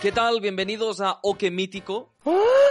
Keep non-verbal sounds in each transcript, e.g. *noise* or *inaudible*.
¿Qué tal? Bienvenidos a Oque Mítico,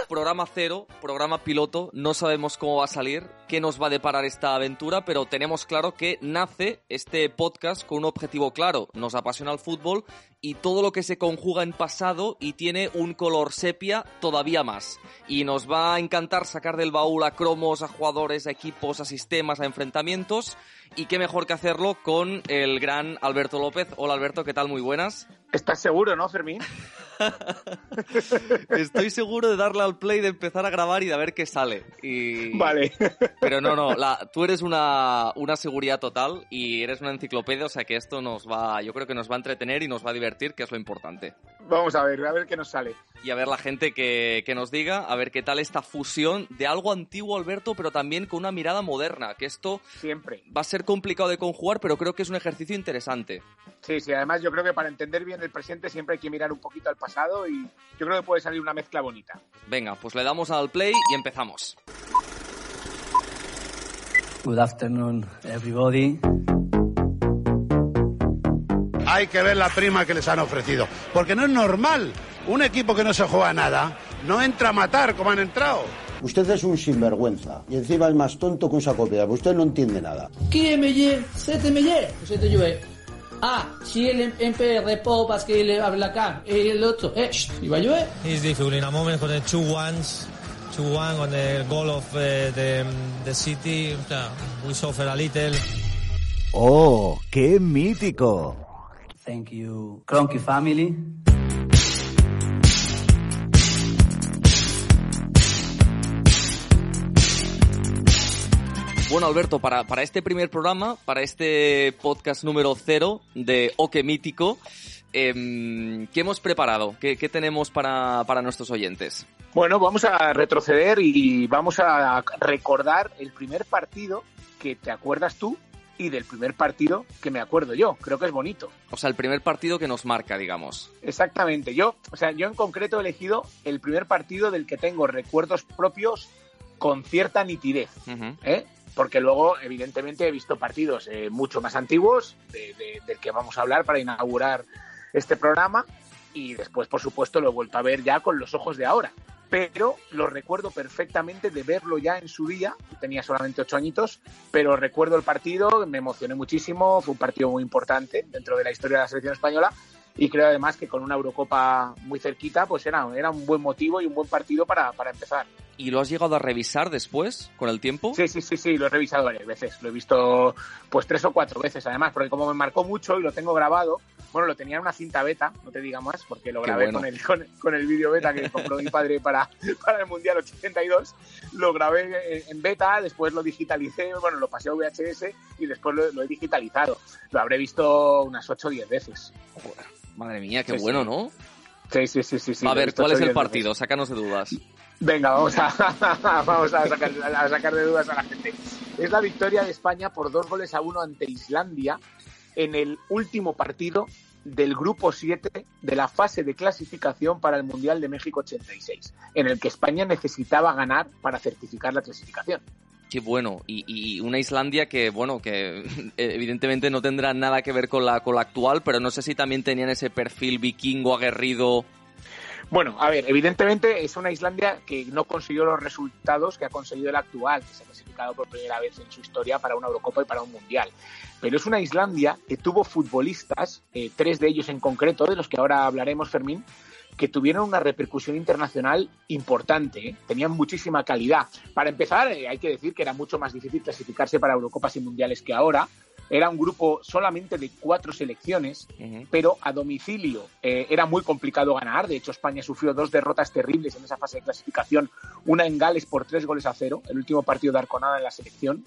programa cero, programa piloto. No sabemos cómo va a salir, qué nos va a deparar esta aventura, pero tenemos claro que nace este podcast con un objetivo claro. Nos apasiona el fútbol y todo lo que se conjuga en pasado y tiene un color sepia todavía más. Y nos va a encantar sacar del baúl a cromos, a jugadores, a equipos, a sistemas, a enfrentamientos. Y qué mejor que hacerlo con el gran Alberto López. Hola Alberto, ¿qué tal? Muy buenas. ¿Estás seguro, no, Fermín? *laughs* *laughs* Estoy seguro de darle al play, de empezar a grabar y de ver qué sale. Y... *laughs* Vale. Pero no, no, la, tú eres una, una seguridad total y eres una enciclopedia, o sea que esto nos va, yo creo que nos va a entretener y nos va a divertir, que es lo importante. Vamos a ver, a ver qué nos sale. Y a ver la gente que, que nos diga, a ver qué tal esta fusión de algo antiguo, Alberto, pero también con una mirada moderna, que esto Siempre. va a ser complicado de conjugar, pero creo que es un ejercicio interesante. Sí, sí, además yo creo que para entender bien el presente siempre hay que mirar un poquito al pasado y yo creo que puede salir una mezcla bonita. Venga, pues le damos al play y empezamos. Good afternoon, everybody. Hay que ver la prima que les han ofrecido. Porque no es normal. Un equipo que no se juega nada no entra a matar como han entrado. Usted es un sinvergüenza y encima es más tonto que un saco de piedra. Usted no entiende nada. Qui est meilleur C'est meilleur. C'est joué. Ah, si el MP repos parce qu'il est avec la cam et l'autre, eh, il va jouer. It's difficult in a moment con the two ones, two one on the goal of uh, the the city. We suffer a little. ¡Oh, qué mítico! Thank you, Cronky family. Bueno, Alberto, para, para este primer programa, para este podcast número cero de Oque Mítico, em, ¿qué hemos preparado? ¿Qué, qué tenemos para, para nuestros oyentes? Bueno, vamos a retroceder y vamos a recordar el primer partido que te acuerdas tú y del primer partido que me acuerdo yo. Creo que es bonito. O sea, el primer partido que nos marca, digamos. Exactamente. Yo, o sea, yo en concreto he elegido el primer partido del que tengo recuerdos propios con cierta nitidez. ¿eh? Porque luego, evidentemente, he visto partidos eh, mucho más antiguos de- de- del que vamos a hablar para inaugurar este programa y después, por supuesto, lo he vuelto a ver ya con los ojos de ahora. Pero lo recuerdo perfectamente de verlo ya en su día. Tenía solamente ocho añitos, pero recuerdo el partido, me emocioné muchísimo. Fue un partido muy importante dentro de la historia de la selección española. Y creo además que con una Eurocopa muy cerquita, pues era, era un buen motivo y un buen partido para, para empezar. ¿Y lo has llegado a revisar después, con el tiempo? Sí, sí, sí, sí, lo he revisado varias veces. Lo he visto pues tres o cuatro veces además, porque como me marcó mucho y lo tengo grabado, bueno, lo tenía en una cinta beta, no te diga más, porque lo grabé bueno. con el, con, con el vídeo beta que compró mi padre para, *laughs* para el Mundial 82. Lo grabé en- beta, después lo digitalicé, bueno, lo pasé a VHS y después lo, lo he digitalizado. Lo habré visto unas 8 o 10 veces. Joder, madre mía, qué Sí, bueno, sí. ¿no? Sí, sí, sí, sí. sí, a ver, ¿cuál es el 10 veces. partido? Sácanos de dudas. Venga, vamos a, *laughs* vamos a, sacar, a sacar de dudas a la gente. Es la victoria de España por dos goles a uno ante Islandia en el último partido del grupo 7 de la fase de clasificación para el Mundial de México 86, en el que España necesitaba ganar para certificar la clasificación. Qué bueno. Y, una Islandia que, bueno, que *laughs* evidentemente no tendrá nada que ver con la, con la actual, pero no sé si también tenían ese perfil vikingo aguerrido. Bueno, a ver, evidentemente es una Islandia que no consiguió los resultados que ha conseguido el actual, que se ha clasificado por primera vez en su historia para una Eurocopa y para un Mundial. Pero es una Islandia que tuvo futbolistas, eh, tres de ellos en concreto, de los que ahora hablaremos, Fermín, que tuvieron una repercusión internacional importante, ¿eh? tenían muchísima calidad. Para empezar, eh, hay que decir que era mucho más difícil clasificarse para Eurocopas y Mundiales que ahora. Era un grupo solamente de cuatro selecciones, Ujú. pero a domicilio eh, era muy complicado ganar. De hecho, España sufrió dos derrotas terribles en esa fase de clasificación. Una en Gales por tres goles a cero, el último partido de Arconada en la selección.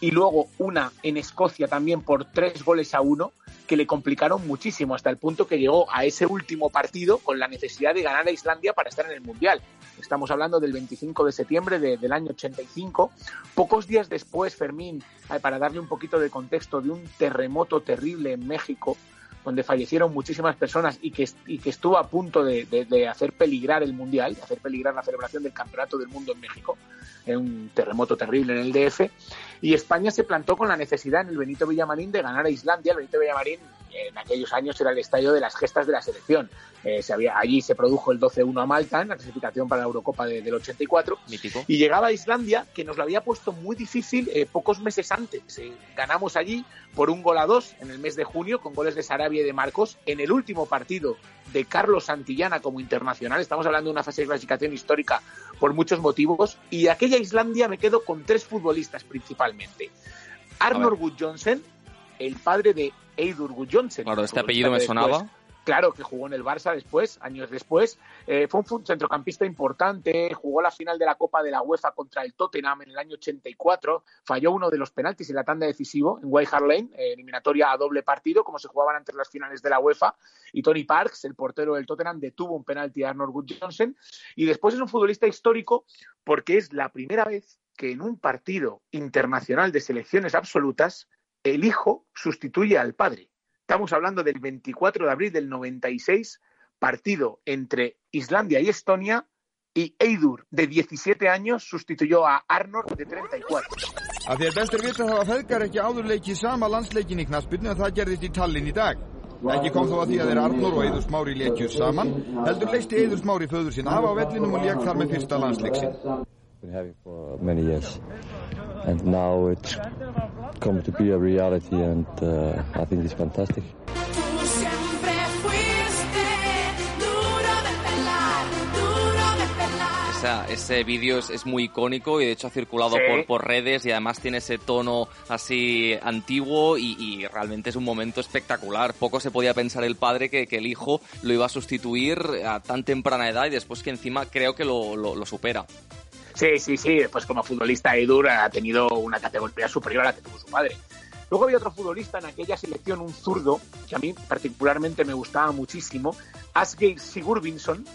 Y luego una en Escocia también por tres goles a uno, que le complicaron muchísimo hasta el punto que llegó a ese último partido con la necesidad de ganar a Islandia para estar en el Mundial. Estamos hablando del 25 de septiembre de- del año 85. Pocos días después, Fermín, eh, para darle un poquito de contexto, de un terremoto terrible en México, donde fallecieron muchísimas personas y que, y que estuvo a punto de, de- hacer peligrar el Mundial, de hacer peligrar la celebración del Campeonato del Mundo en México, en un terremoto terrible en el DF, y España se plantó con la necesidad en el Benito Villamarín de ganar a Islandia. El Benito Villamarín en aquellos años era el estadio de las gestas de la selección. Eh, se había, allí se produjo el 12-1 a Malta en la clasificación para la Eurocopa de- del 84. Mítico. Y llegaba a Islandia, que nos lo había puesto muy difícil eh, pocos meses antes. Eh, ganamos allí por un gol a dos en el mes de junio, con goles de Sarabia y de Marcos. En el último partido de Carlos Santillana como internacional, estamos hablando de una fase de clasificación histórica por muchos motivos. Y de aquella Islandia me quedo con tres futbolistas principalmente. Arnor Gudjonsen, el padre de Eidur Gudjonsen. Claro, este apellido me después- sonaba. Claro, que jugó en el Barça después, años después. Eh, fue un centrocampista importante, jugó la final de la Copa de la UEFA contra el Tottenham en el año 84, falló uno de los penaltis en la tanda decisivo en White Hart Lane, eh, eliminatoria a doble partido, como se jugaban antes las finales de la UEFA, y Tony Parks, el portero del Tottenham, detuvo un penalti a Arnold Gudjonsen, y después es un futbolista histórico porque es la primera vez que en un partido internacional de selecciones absolutas el hijo sustituye al padre. Estamos hablando del 24 de abril del 96, partido entre Islandia y Estonia, y Eidur, de 17 años, sustituyó a Arnold, de 34. Að því er bestur vita hafa feðgar ekki áður leikið sama landsleikin í knaspinu en það gerðist í Tallinn í dag. Ekki kom þó að því að þeir Arnór og Eiður Smári leikju saman, heldur leisti Eiður Smári föður sín af á vellinum og leik þar með fyrsta landsleik sinn. Come to be a reality and uh, I think it's fantastic. Ese vídeo es, es muy icónico y de hecho ha circulado Sí. por, por redes y además tiene ese tono así antiguo y, y realmente es un momento espectacular. Poco se podía pensar el padre que, que el hijo lo iba a sustituir a tan temprana edad y después que encima creo que lo, lo- lo supera. Sí, sí, sí. Pues como futbolista, Eidur ha tenido una categoría superior a la que tuvo su padre. Luego había otro futbolista en aquella selección, un zurdo, que a mí particularmente me gustaba muchísimo, Asgeir Sigurvinsson,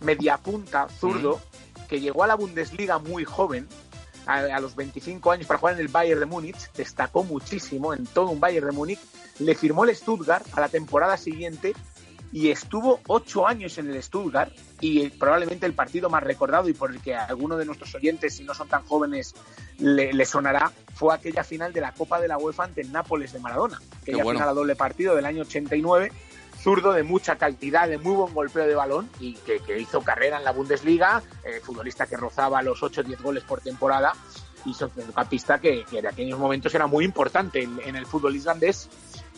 mediapunta, zurdo, que llegó a la Bundesliga muy joven, a, a los 25 años para jugar en el Bayern de Múnich, destacó muchísimo en todo un Bayern de Múnich, le firmó el Stuttgart a la temporada siguiente y estuvo ocho años en el Stuttgart y eh, probablemente el partido más recordado y por el que a alguno de nuestros oyentes, si no son tan jóvenes, le, le sonará, fue aquella final de la Copa de la UEFA ante el Nápoles de Maradona. Aquella bueno. final a doble partido del año 89, zurdo de mucha calidad, de muy buen golpeo de balón y que, que hizo carrera en la Bundesliga, eh, futbolista que rozaba los 8 o 10 goles por temporada y centrocampista que, que en aquellos momentos era muy importante en, en el fútbol islandés.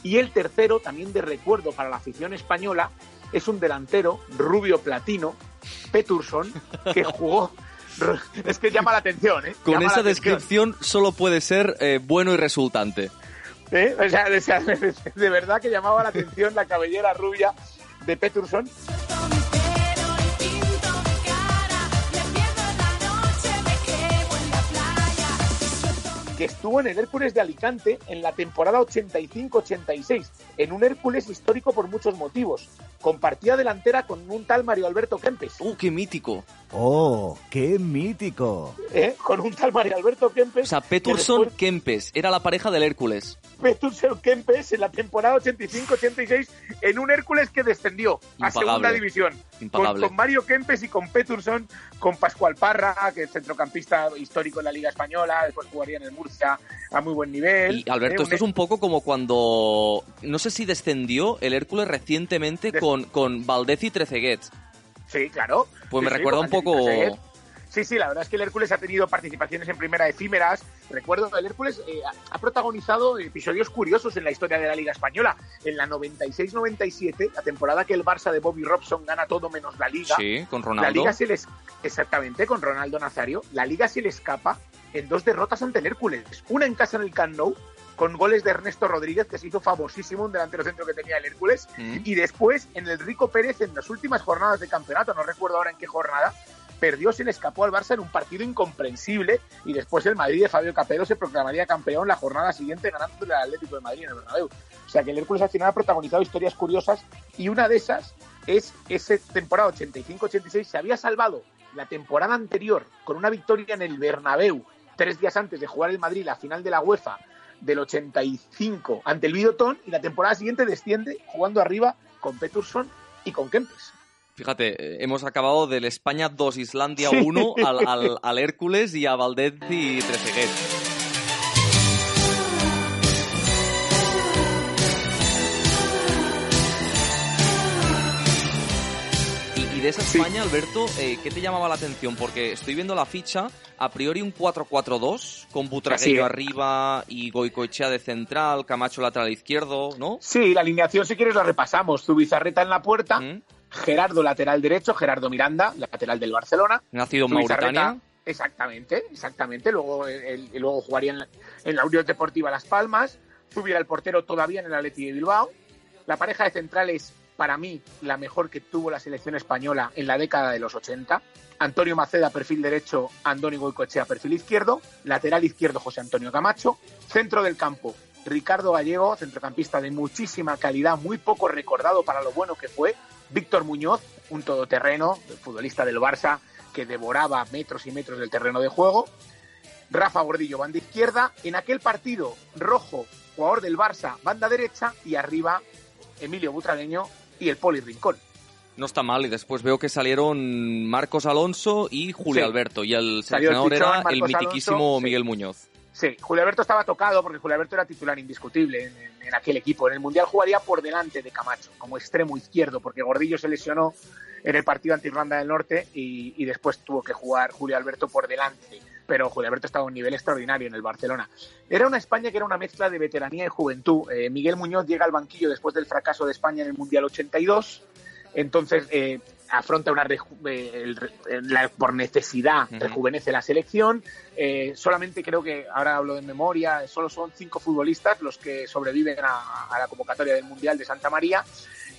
Y el tercero, también de recuerdo para la afición española, es un delantero rubio platino, Peturson, que *laughs* jugó. Es que llama la atención, ¿eh? Con Llama esa descripción solo puede ser eh, bueno y resultante. ¿Eh? O sea, o sea, *laughs* de verdad que llamaba la atención la cabellera rubia de Peturson. Que estuvo en el Hércules de Alicante en la temporada 85-86, en un Hércules histórico por muchos motivos. Compartía delantera con un tal Mario Alberto Kempes. ¡Uh, qué mítico! ¡Oh, qué mítico! ¿eh? Con un tal Mario Alberto Kempes. O sea, Peterson después- Kempes era la pareja del Hércules. Peterson Kempes en la temporada 85-86 en un Hércules que descendió a segunda división. Con, Mario Kempes y con Peterson, con Pascual Parra, que es centrocampista histórico en la Liga Española, después jugaría en el Murcia a muy buen nivel. Y Alberto, Eh, esto es un poco como cuando. No sé si descendió el Hércules recientemente Des- con, con Valdez y Trezeguet. Sí, claro. Pues Sí, me sí, recuerda un poco. Sí, sí, la verdad es que el Hércules ha tenido participaciones en primera efímeras. Recuerdo que el Hércules eh, ha protagonizado episodios curiosos en la historia de la Liga Española. En la 96-97, la temporada que el Barça de Bobby Robson gana todo menos la Liga, Sí, con la Ronaldo. Liga se les exactamente con Ronaldo Nazario, la Liga se le escapa en dos derrotas ante el Hércules. Una en casa en el Camp Nou con goles de Ernesto Rodríguez, que se hizo famosísimo, un delantero centro que tenía el Hércules, Mm. y después en el Rico Pérez en las últimas jornadas de campeonato, no recuerdo ahora en qué jornada, perdió, se le escapó al Barça en un partido incomprensible y después el Madrid de Fabio Capello se proclamaría campeón la jornada siguiente ganando el Atlético de Madrid en el Bernabéu. O sea que el Hércules al final ha protagonizado historias curiosas y una de esas es ese temporada 85-86 se había salvado la temporada anterior con una victoria en el Bernabéu tres días antes de jugar el Madrid la final de la UEFA del 85 ante el Videoton y la temporada siguiente desciende jugando arriba con Peterson y con Kempes. Fíjate, eh, hemos acabado del España 2, Islandia 1 al, al, al Hércules y a Valdez y Trezeguet. de esa España. Alberto, eh, ¿qué te llamaba la atención? Porque estoy viendo la ficha, a priori un 4-4-2, con Butragueño arriba y Goicoechea de central, Camacho lateral izquierdo, ¿no? Sí, la alineación, si quieres, la repasamos. Zubizarreta en la puerta, Gerardo lateral derecho, Gerardo Miranda, lateral del Barcelona. Nacido en Mauritania. Exactamente, exactamente. Luego, el- el- luego jugaría en la, en la Unión Deportiva Las Palmas. Zubi el portero todavía en el Atleti de Bilbao. La pareja de centrales, para mí, la mejor que tuvo la selección española en la década de los 80. Antonio Maceda, perfil derecho, Andoni Goicoechea, perfil izquierdo. Lateral izquierdo, José Antonio Camacho. Centro del campo, Ricardo Gallego, centrocampista de muchísima calidad, muy poco recordado para lo bueno que fue. Víctor Muñoz, un todoterreno, futbolista del Barça, que devoraba metros y metros del terreno de juego. Rafa Gordillo, banda izquierda. En aquel partido, Rojo, jugador del Barça, banda derecha. Y arriba, Emilio Butragueño y el Poli Rincón. No está mal, y después veo que salieron Marcos Alonso y Julio Sí. Alberto, y el el seleccionador Pichón, era el mitiquísimo Alonso, sí. Miguel Muñoz. Sí, Julio Alberto estaba tocado porque Julio Alberto era titular indiscutible en, aquel equipo. En el Mundial jugaría por delante de Camacho, como extremo izquierdo, porque Gordillo se lesionó en el partido ante Irlanda del Norte y, y después tuvo que jugar Julio Alberto por delante. Pero Julio Alberto estaba a un nivel extraordinario en el Barcelona. Era una España que era una mezcla de veteranía y juventud. Eh, Miguel Muñoz llega al banquillo después del fracaso de España en el Mundial 82. Entonces eh, afronta una reju- eh, el re- la- por necesidad rejuvenece la selección. Eh, solamente creo que ahora hablo de memoria, solo son cinco futbolistas los que sobreviven a, a la convocatoria del Mundial de Santa María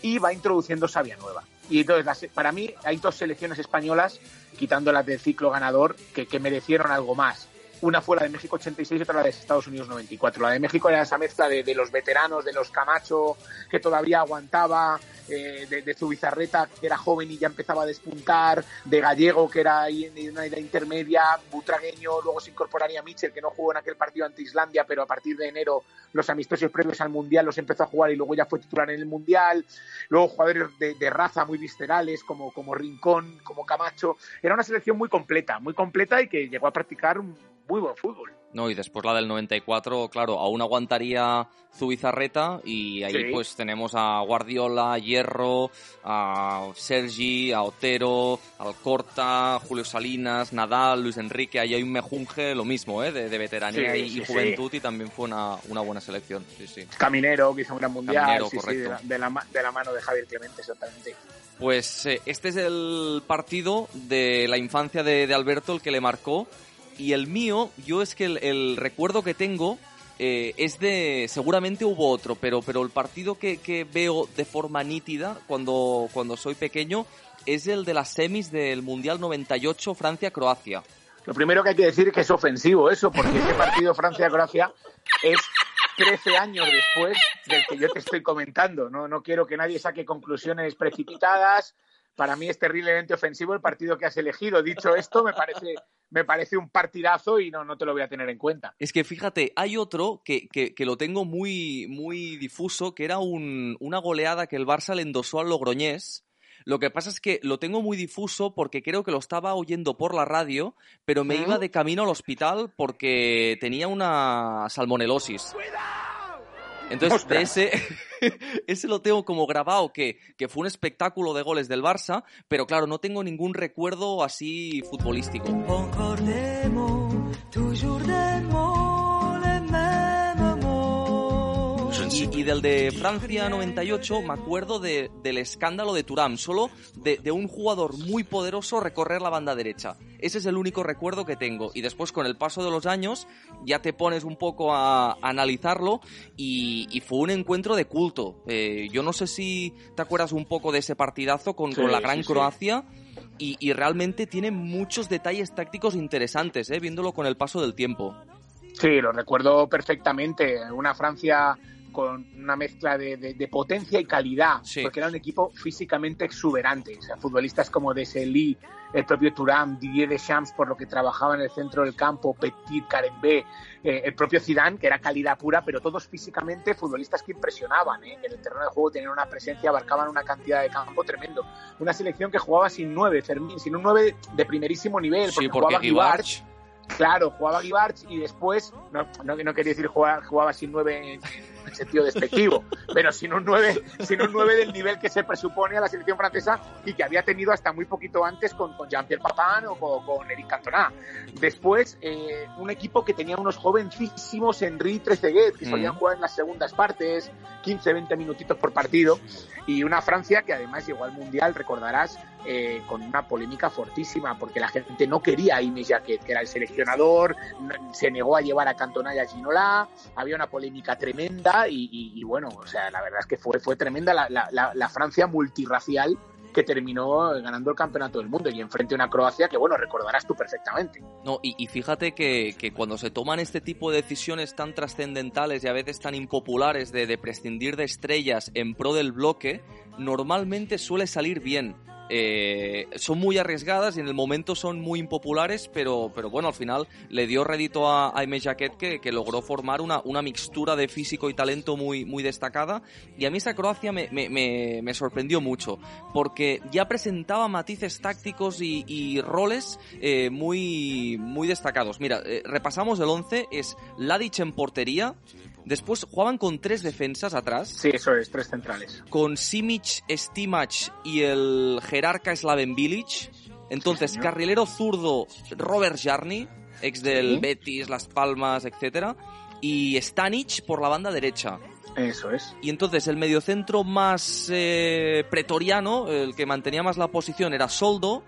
y va introduciendo Sabia Nueva. Y entonces, las- para mí, hay dos selecciones españolas, quitando las del ciclo ganador, que, que merecieron algo más. Una fue la de México 86 y otra la de Estados Unidos 94. La de México era esa mezcla de, de los veteranos, de los Camacho, que todavía aguantaba, eh, de, de Zubizarreta, que era joven y ya empezaba a despuntar, de Gallego, que era ahí en una edad intermedia, Butragueño, luego se incorporaría Mitchell, que no jugó en aquel partido ante Islandia, pero a partir de enero los amistosos previos al Mundial los empezó a jugar y luego ya fue titular en el Mundial. Luego jugadores de, de raza muy viscerales, como, como Rincón, como Camacho. Era una selección muy completa, muy completa y que llegó a practicar muy buen fútbol. No, y después la del 94, claro, aún aguantaría Zubizarreta y ahí Sí. pues tenemos a Guardiola, Hierro, a Sergi, a Otero, Alcorta, Julio Salinas, Nadal, Luis Enrique, ahí hay un mejunje, lo mismo, ¿eh? De, de veteranía Sí, y, sí, juventud y también fue una, una buena selección. Caminero, que hizo un gran mundial, Caminero, sí, sí, correcto. de, la, de la ma- de la mano de Javier Clemente, exactamente. Pues eh, este es el partido de la infancia de, de Alberto, el que le marcó. Y el mío, yo es que el, recuerdo que tengo eh, es de. Seguramente hubo otro, pero, pero el partido que, que veo de forma nítida cuando, cuando soy pequeño es el de las semis del Mundial 98 Francia-Croacia. Lo primero que hay que decir es que es ofensivo eso, porque ese partido Francia-Croacia es 13 años después del que yo te estoy comentando. No, no quiero que nadie saque conclusiones precipitadas. Para mí es terriblemente ofensivo el partido que has elegido. Dicho esto, me parece, me parece un partidazo y no, no te lo voy a tener en cuenta. Es que fíjate, hay otro que, que, que lo tengo muy, muy difuso, que era un- una goleada que el Barça le endosó al Logroñés. Lo que pasa es que lo tengo muy difuso porque creo que lo estaba oyendo por la radio, pero me iba de camino al hospital porque tenía una salmonelosis. Entonces, de ese, *laughs* ese lo tengo como grabado, que, que fue un espectáculo de goles del Barça, pero claro, no tengo ningún recuerdo así futbolístico. Del de Francia 98 me acuerdo de- del escándalo de Turam, solo de, de un jugador muy poderoso recorrer la banda derecha. Ese es el único recuerdo que tengo. Y después con el paso de los años ya te pones un poco a, a analizarlo y, y fue un encuentro de culto. Eh, yo no sé si te acuerdas un poco de ese partidazo con, Sí, con la gran sí, sí. Croacia. Y, y realmente tiene muchos detalles tácticos interesantes, eh, viéndolo con el paso del tiempo. Sí, lo recuerdo perfectamente. Una Francia con una mezcla de, de- de potencia y calidad, Sí. porque era un equipo físicamente exuberante. O sea, futbolistas como Desailly, el propio Thuram, Didier Deschamps, por lo que trabajaba en el centro del campo, Petit, Karembé, eh, el propio Zidane, que era calidad pura, pero todos físicamente futbolistas que impresionaban, ¿eh? en el terreno de juego tenían una presencia, abarcaban una cantidad de campo tremendo. Una selección que jugaba sin nueve, Fermín, sin un nueve de primerísimo nivel, Sí, porque, jugaba Guibarch, Claro, jugaba Gibarch y después, no, no, no quería decir jugaba, jugaba sin nueve en, en sentido despectivo, pero sin un nueve, sin un nueve del nivel que se presupone a la selección francesa y que había tenido hasta muy poquito antes con, con Jean-Pierre Papin o con, con Eric Cantona. Después, eh, un equipo que tenía unos jovencísimos Henry Trezeguet, que solían Mm. jugar en las segundas partes, 15, 20 minutitos por partido, y una Francia que además llegó al Mundial, recordarás, eh, con una polémica fortísima, porque la gente no quería a Imes Jacquet, que era el seleccionador, se negó a llevar a Cantona y a Ginola, había una polémica tremenda y, bueno, o sea, la verdad es que fue, fue tremenda la- la Francia multirracial que terminó ganando el campeonato del mundo y enfrente a una Croacia que, bueno, recordarás tú perfectamente. No, y, y fíjate que, que cuando se toman este tipo de decisiones tan trascendentales y a veces tan impopulares de, de prescindir de estrellas en pro del bloque, normalmente suele salir bien. Eh, son muy arriesgadas y en el momento son muy impopulares, pero, pero bueno, al final le dio rédito a Aime Jacquet que, que logró formar una, una mixtura de físico y talento muy, muy destacada. Y a mí esa Croacia me, me- me- me sorprendió mucho, porque ya presentaba matices tácticos y, y roles eh, muy, muy destacados. Mira, eh, repasamos el 11, es Ladic en portería, después jugaban con tres defensas atrás. Sí, eso es, tres centrales. Con Simic, Stimac y el jerarca Slaven Bilic. Entonces, carrilero zurdo Robert Jarni, ex del Sí. Betis, Las Palmas, etcétera, y Stanic por la banda derecha. Eso es. Y entonces el mediocentro más eh, pretoriano, el que mantenía más la posición, era Soldo.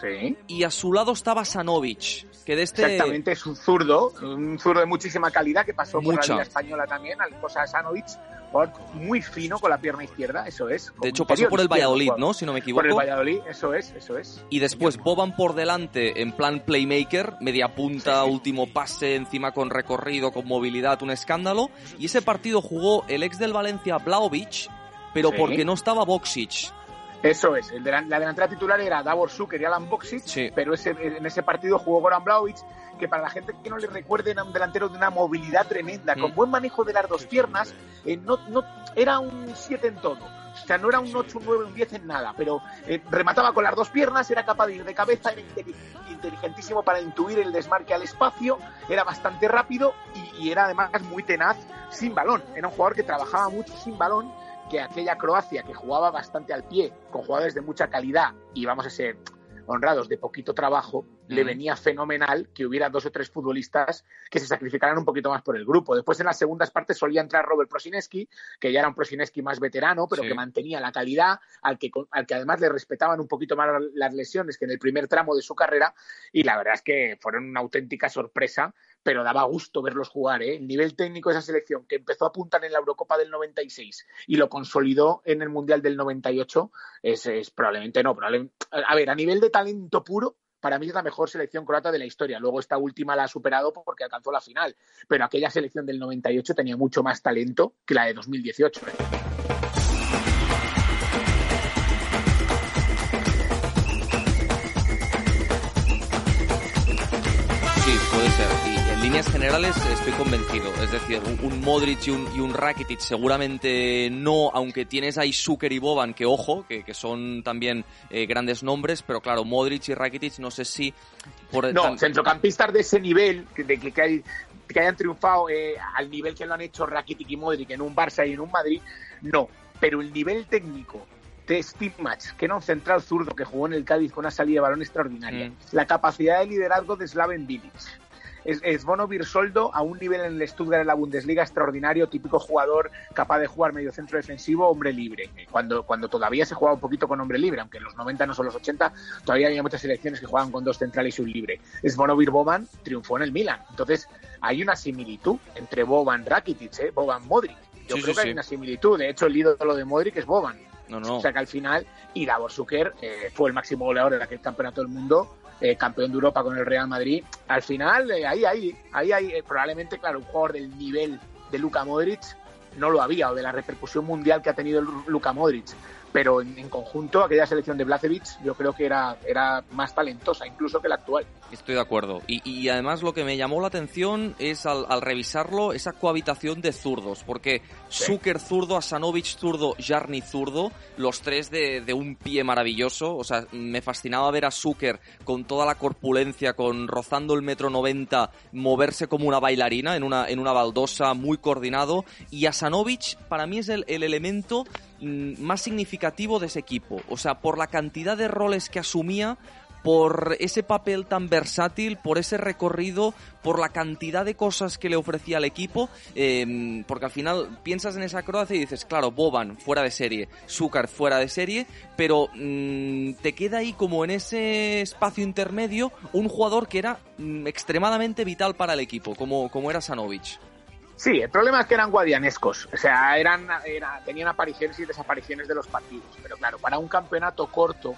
Sí. Y a su lado estaba Sanovic, que de este... Exactamente, es un zurdo, un zurdo de muchísima calidad que pasó por Mucha. la Liga Española también, al cosa Sanovic, jugador muy fino con la pierna izquierda, eso es. De hecho, pasó por el Valladolid, ¿no? Si no me equivoco. Por el Valladolid, eso es, eso es. Y después Boban por delante en plan playmaker, media punta, último pase, encima con recorrido, con movilidad, un escándalo. Y ese partido jugó el ex del Valencia Blaovic, pero Sí. porque no estaba Boxic. Eso es, el la delantera titular era Davor Suker y Alan Boxic, pero ese, en ese partido jugó Goran Blaovic, que para la gente que no le recuerde era un delantero de una movilidad tremenda, con Mm. buen manejo de las dos piernas, eh, no, no, era un 7 en todo. O sea, no era un 8, un 9, un 10 en nada, pero eh, remataba con las dos piernas, era capaz de ir de cabeza, era inteli- inteligentísimo para intuir el desmarque al espacio, era bastante rápido y, y era además muy tenaz sin balón. Era un jugador que trabajaba mucho sin balón que aquella Croacia que jugaba bastante al pie, con jugadores de mucha calidad y vamos a ser honrados de poquito trabajo, le venía fenomenal que hubiera dos o tres futbolistas que se sacrificaran un poquito más por el grupo. Después en las segundas partes solía entrar Robert Prosineski, que ya era un Prosineski más veterano, pero Sí. que mantenía la calidad, al que, al que además le respetaban un poquito más las lesiones que en el primer tramo de su carrera, y la verdad es que fueron una auténtica sorpresa, pero daba gusto verlos jugar. ¿eh? El nivel técnico de esa selección, que empezó a apuntar en la Eurocopa del 96 y lo consolidó en el Mundial del 98, es, es probablemente no. Probablemente, a ver, a nivel de talento puro, para mí es la mejor selección croata de la historia. Luego esta última la ha superado porque alcanzó la final, pero aquella selección del 98 tenía mucho más talento que la de 2018. ¿eh? Líneas generales estoy convencido. Es decir, un, un Modric y un, y un Rakitic seguramente no, aunque tienes ahí Zucker y Boban, que ojo, que, que son también eh, grandes nombres, pero claro, Modric y Rakitic no sé si... Por No, tan- centrocampistas de ese nivel, de que, que, hay- que hayan triunfado eh, al nivel que lo han hecho Rakitic y Modric en un Barça y en un Madrid, no. Pero el nivel técnico de Steve Match, que era un central zurdo que jugó en el Cádiz con una salida de balón extraordinaria, Mm. la capacidad de liderazgo de Slaven Bilic, es, es Bono Birsoldo a un nivel en el Stuttgart en la Bundesliga extraordinario, típico jugador capaz de jugar medio centro defensivo, hombre libre. Cuando, cuando todavía se jugaba un poquito con hombre libre, aunque en los 90 no son los 80, todavía había muchas selecciones que jugaban con dos centrales y un libre. Es Bono Boban triunfó en el Milan. Entonces, hay una similitud entre Boban Rakitic, ¿eh? Boban Modric. Yo Sí, creo sí, que hay una similitud. De hecho, el ídolo de Modric es Boban. No, no. O sea que al final, y Davor Zucker eh, fue el máximo goleador de aquel campeonato del mundo, eh, campeón de Europa con el Real Madrid. Al final, eh, ahí, ahí, ahí, ahí, eh, probablemente, claro, un jugador del nivel de Luka Modric no lo había, o de la repercusión mundial que ha tenido Luka Modric. Pero en, en conjunto aquella selección de Blacevic yo creo que era, era más talentosa incluso que la actual. Estoy de acuerdo. Y, y además lo que me llamó la atención es al, al revisarlo esa cohabitación de zurdos, porque Zucker zurdo, Asanovic zurdo, Jarni zurdo, los tres de, de un pie maravilloso. O sea, me fascinaba ver a Zucker con toda la corpulencia, con rozando el metro noventa, moverse como una bailarina en una, en una baldosa, muy coordinado. Y Asanovic para mí es el, el elemento más significativo de ese equipo. O sea, por la cantidad de roles que asumía, por ese papel tan versátil, por ese recorrido, por la cantidad de cosas que le ofrecía al equipo, eh, porque al final piensas en esa Croacia y dices, claro, Boban fuera de serie, Zúcar fuera de serie, pero mm, te queda ahí como en ese espacio intermedio un jugador que era mm, extremadamente vital para el equipo, como, como era Sanovic. Sí, el problema es que eran guadianescos, o sea, eran, era- tenían apariciones y desapariciones de los partidos, pero claro, para un campeonato corto,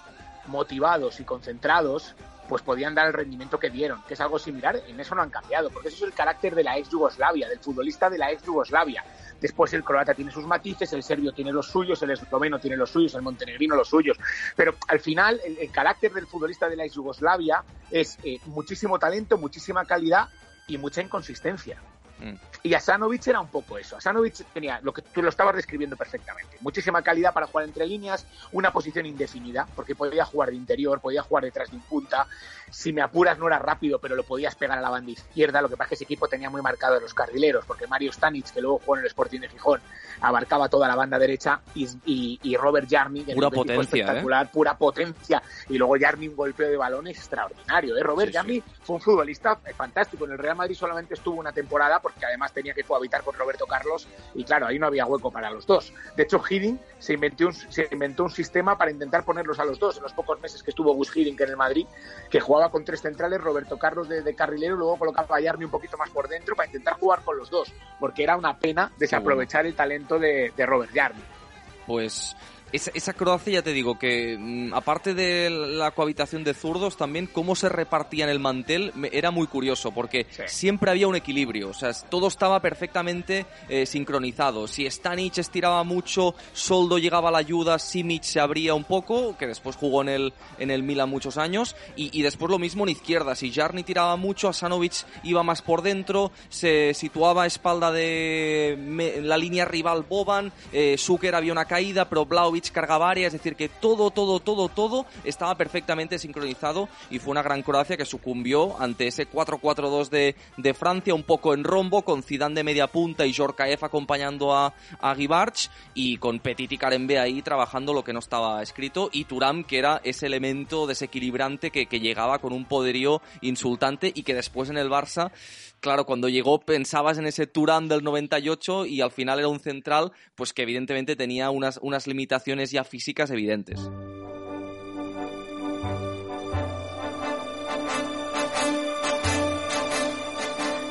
motivados y concentrados, pues podían dar el rendimiento que dieron, que es algo similar, en eso no han cambiado, porque eso es el carácter de la ex Yugoslavia, del futbolista de la ex Yugoslavia. Después el croata tiene sus matices, el serbio tiene los suyos, el esloveno tiene los suyos, el montenegrino los suyos. Pero al final el, carácter del futbolista de la ex Yugoslavia es eh, muchísimo talento, muchísima calidad y mucha inconsistencia. Y Asanovic era un poco eso. Asanovic tenía lo que tú lo estabas describiendo perfectamente. Muchísima calidad para jugar entre líneas, una posición indefinida, porque podía jugar de interior, podía jugar detrás de un punta. Si me apuras no era rápido, pero lo podías pegar a la banda izquierda. Lo que pasa es que ese equipo tenía muy marcado los carrileros, porque Mario Stanic, que luego jugó en el Sporting de Gijón, abarcaba toda la banda derecha y, y- y Robert Jarni, que Pura potencia, ¿eh? espectacular, pura potencia. Y luego Jarni un golpeo de balón extraordinario. ¿eh? Robert Jarni fue un futbolista fantástico. En el Real Madrid solamente estuvo una temporada porque además tenía que cohabitar con Roberto Carlos y claro, ahí no había hueco para los dos. De hecho, Hiddink se inventó un, se inventó un sistema para intentar ponerlos a los dos en los pocos meses que estuvo Gus Hiddink en el Madrid, que jugaba con tres centrales, Roberto Carlos de, de carrilero luego colocaba a Jarni un poquito más por dentro para intentar jugar con los dos, porque era una pena desaprovechar el talento de, de Robert Jarni. Pues esa, esa Croacia, ya te digo, que mm, aparte de la cohabitación de zurdos, también cómo se repartían el mantel era muy curioso, porque siempre había un equilibrio, o sea, todo estaba perfectamente eh, sincronizado. Si Stanic estiraba mucho, Soldo llegaba a la ayuda, Simic se abría un poco, que después jugó en el, en el Milan muchos años, y, y después lo mismo en izquierda. Si Jarni tiraba mucho, Asanovic iba más por dentro, se situaba a espalda de me- la línea rival Boban, eh, Zucker había una caída, pero Blaovic cargaba es decir, que todo, todo, todo, todo estaba perfectamente sincronizado y fue una gran Croacia que sucumbió ante ese 4-4-2 de, de Francia, un poco en rombo, con Zidane de media punta y Jorkaev acompañando a, a Givarch y con Petit y Karembe ahí trabajando lo que no estaba escrito y Turam que era ese elemento desequilibrante que, que llegaba con un poderío insultante y que después en el Barça claro, cuando llegó pensabas en ese Turán del 98 y al final era un central, pues que evidentemente tenía unas, unas limitaciones ya físicas evidentes.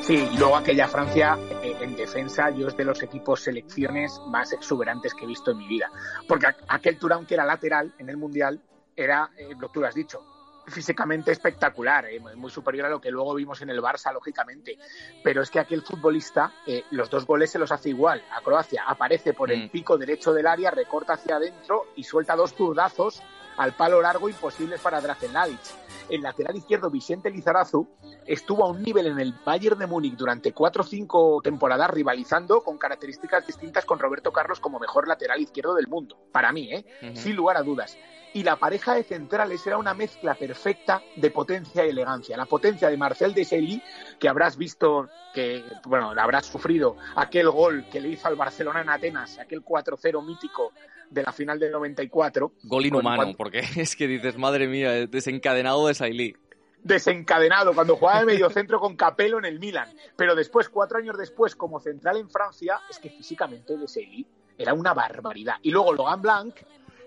Sí, y luego aquella Francia eh, en defensa, yo es de los equipos selecciones más exuberantes que he visto en mi vida. Porque aquel Turán que era lateral en el Mundial era, eh, lo que tú has dicho, físicamente espectacular, eh, muy- superior a lo que luego vimos en el Barça, lógicamente. Pero es que aquel futbolista, eh, los dos goles se los hace igual a Croacia. Aparece por el pico derecho del área, recorta hacia adentro y suelta dos zurdazos al palo largo imposibles para Drazen Mladic. El lateral izquierdo, Vicente Lizarazu, estuvo a un nivel en el Bayern de Múnich durante cuatro o cinco temporadas rivalizando con características distintas con Roberto Carlos como mejor lateral izquierdo del mundo. Para mí, ¿eh? Sin lugar a dudas. Y la pareja de centrales era una mezcla perfecta de potencia y elegancia. La potencia de Marcel Desailly, que habrás visto que, bueno, habrás sufrido aquel gol que le hizo al Barcelona en Atenas, aquel 4-0 mítico de la final del 94. Gol inhumano, cuando- porque *laughs* es que dices, madre mía, eh, desencadenado de Sailly. desencadenado cuando jugaba de mediocentro con Capello en el Milan. Pero después, cuatro años después, como central en Francia, es que físicamente de Seguí era una barbaridad. Y luego Logan Blanc,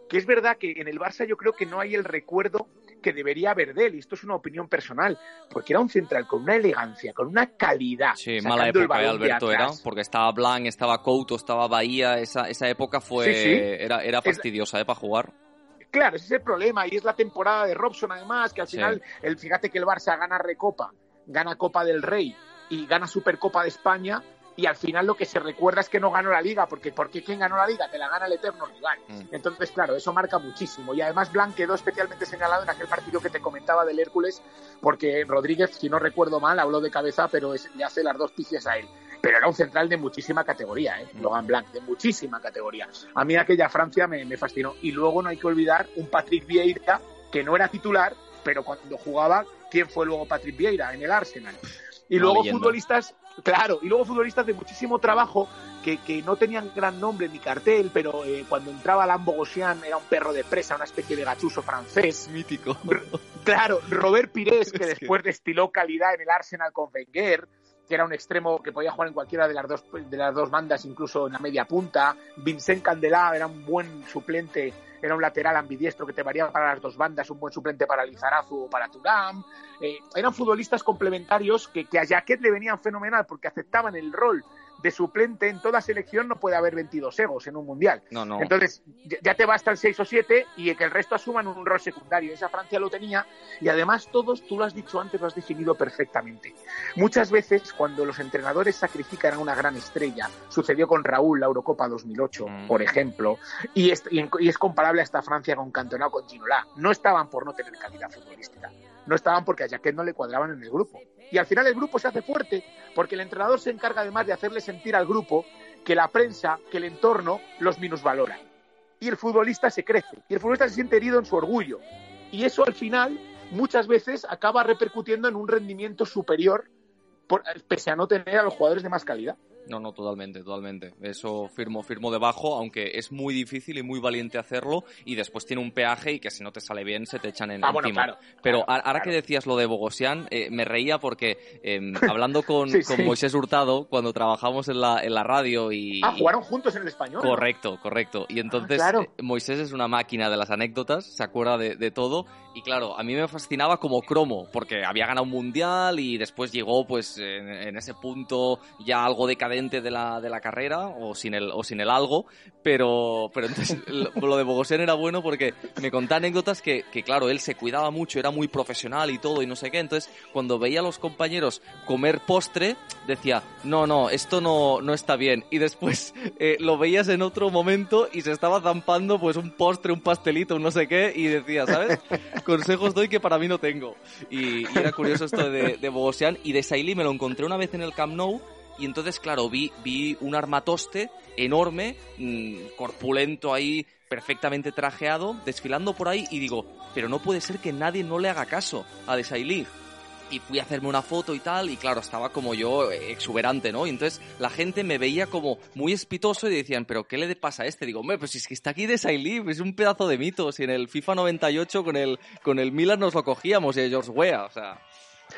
que es verdad que en el Barça yo creo que no hay el recuerdo que debería haber de él, y esto es una opinión personal, porque era un central con una elegancia, con una calidad. Sí, mala época, de Alberto, era, porque estaba Blanc, estaba Couto, estaba Bahía, esa, esa época fue, Sí, sí. era, era Es- fastidiosa, ¿eh? Para jugar. Claro, ese es el problema y es la temporada de Robson además, que al Sí. final, el, fíjate que el Barça gana Recopa, gana Copa del Rey y gana Supercopa de España y al final lo que se recuerda es que no ganó la liga, porque ¿por qué quién ganó la liga? Te la gana el eterno rival. Mm. Entonces, claro, eso marca muchísimo. Y además Blanc quedó especialmente señalado en aquel partido que te comentaba del Hércules, porque Rodríguez, si no recuerdo mal, habló de cabeza, pero es- le hace las dos picias a él. Pero era un central de muchísima categoría, ¿eh? Logan Blanc, de muchísima categoría. A mí aquella Francia me, me fascinó. Y luego no hay que olvidar un Patrick Vieira, que no era titular, pero cuando jugaba, ¿quién fue luego Patrick Vieira? En el Arsenal. Y luego futbolistas, claro, y luego futbolistas de muchísimo trabajo que, que no tenían gran nombre ni cartel, pero eh, cuando entraba Lambo Gosian era un perro de presa, una especie de gachuso francés. Mítico. *laughs* Claro, Robert Pires, que Es que- después destiló calidad en el Arsenal con Wenger, que era un extremo que podía jugar en cualquiera de las dos de las dos bandas, incluso en la media punta. Vincent Candelá era un buen suplente, era un lateral ambidiestro que te variaba para las dos bandas, un buen suplente para Lizarazu o para Turam. Eh, eran futbolistas complementarios que, que a Jaquet le venían fenomenal porque aceptaban el rol de suplente. En toda selección no puede haber 22 egos en un mundial. No, no. Entonces, ya- te basta el 6 o 7 y que el resto asuman un rol secundario. Esa Francia lo tenía y además todos, tú lo has dicho antes, lo has definido perfectamente. Muchas veces cuando los entrenadores sacrifican a una gran estrella, sucedió con Raúl la Eurocopa 2008, Mm. por ejemplo, y es, y es comparable a esta Francia con Cantona o con Ginola. No estaban por no tener calidad futbolística, no estaban porque a Jaquet no le cuadraban en el grupo. Y al final el grupo se hace fuerte porque el entrenador se encarga además de hacerle sentir al grupo que la prensa, que el entorno los minusvalora. Y el futbolista se crece, y el futbolista se siente herido en su orgullo. Y eso al final muchas veces acaba repercutiendo en un rendimiento superior por- pese a no tener a los jugadores de más calidad. No, no, totalmente, totalmente. Eso firmo, firmo debajo, aunque es muy difícil y muy valiente hacerlo y después tiene un peaje y que si no te sale bien se te echan en, Ah, bueno, encima. claro, Pero claro, ahora que claro. decías lo de Bogosian, eh, me reía porque *laughs* eh, hablando con, Sí, con sí. Moisés Hurtado, cuando trabajamos en la, en la radio y... Ah, jugaron juntos en el español. Correcto, correcto. Y entonces Ah, claro. eh, Moisés es una máquina de las anécdotas, se acuerda de, de todo. Y claro, a mí me fascinaba como cromo, porque había ganado un mundial y después llegó pues en, en ese punto ya algo decadente de la, de la carrera, o sin el, o sin el algo. Pero, pero entonces *laughs* lo, de Bogosén era bueno porque me contaba anécdotas que, que, claro, él se cuidaba mucho, era muy profesional y todo y no sé qué. Entonces, cuando veía a los compañeros comer postre, decía, no, no, esto no, no está bien. Y después *laughs* eh, lo veías en otro momento y se estaba zampando pues un postre, un pastelito, un no sé qué, y decía, ¿sabes? *laughs* Consejos doy que para mí no tengo. Y, y era curioso esto de, de Bogosian. Y de Sailly me lo encontré una vez en el Camp Nou. Y entonces, claro, vi, vi un armatoste enorme, mm, corpulento ahí, perfectamente trajeado, desfilando por ahí. Y digo, pero no puede ser que nadie no le haga caso a De Sailly y fui a hacerme una foto y tal, y claro, estaba como yo eh, exuberante, ¿no? Y entonces la gente me veía como muy espitoso y decían, ¿pero qué le pasa a este? Digo, hombre, pues es que está aquí de es un pedazo de mito, si en el FIFA 98 con el, con el Milan nos lo cogíamos y a George Weah, o sea...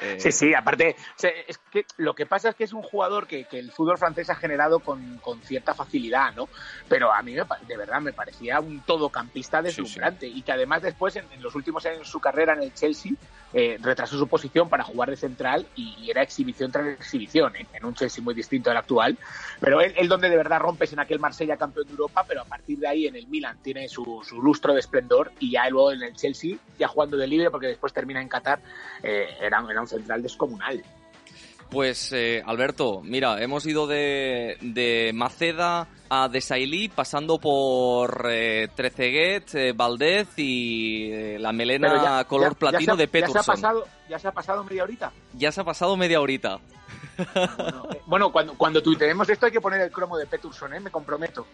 eh, Sí, sí, aparte, se- es que lo que pasa es que es un jugador que, que el fútbol francés ha generado con, con cierta facilidad, ¿no? Pero a mí, me de verdad, me parecía un todocampista deslumbrante y que además después, en, en los últimos años de su carrera en el Chelsea, eh, retrasó su posición para jugar de central y, y era exhibición tras exhibición, ¿eh? en un Chelsea muy distinto al actual. Pero él, él donde de verdad rompes en aquel Marsella campeón de Europa, pero a partir de ahí en el Milan tiene su, su lustro de esplendor y ya luego en el Chelsea, ya jugando de libre porque después termina en Qatar, eh, era, era un central descomunal. Pues eh, Alberto, mira, hemos ido de, de Maceda a Desailly, pasando por eh, Treceguet, eh, Valdez y eh, la melena ya- color ya- ya platino se de Ya se, ha Peterson. pasado, ya se ha pasado media horita. Ya se ha pasado media horita. Bueno, eh, bueno, cuando, cuando tuiteemos esto hay que poner el cromo de Peterson, ¿eh? me comprometo.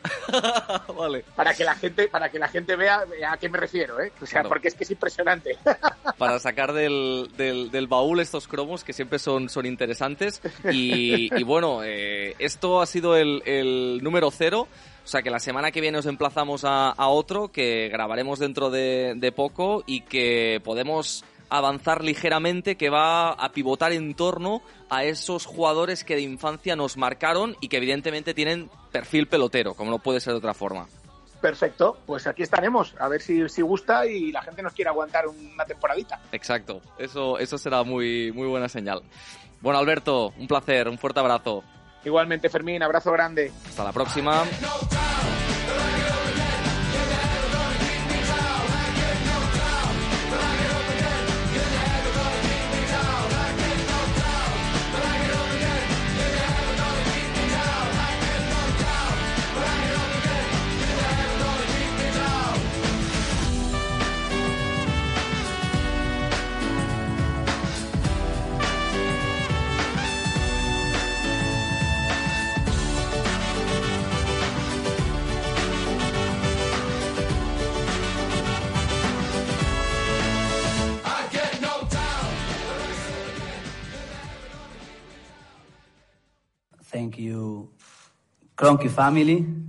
*laughs* vale. Para que la gente, para que la gente vea a qué me refiero, ¿eh? O sea, porque es que es impresionante. *laughs* Para sacar del, del, del baúl estos cromos que siempre son, son interesantes. Y, y bueno, eh, esto ha sido el, el número cero. O sea que la semana que viene os emplazamos a, a otro que grabaremos dentro de, de poco y que podemos avanzar ligeramente que va a pivotar en torno a esos jugadores que de infancia nos marcaron y que evidentemente tienen perfil pelotero, como no puede ser de otra forma. Perfecto, pues aquí estaremos, a ver si, si gusta y la gente nos quiere aguantar una temporadita. Exacto, eso, eso será muy, muy buena señal. Bueno, Alberto, un placer, un fuerte abrazo. Igualmente, Fermín, abrazo grande. Hasta la próxima. Cronky family.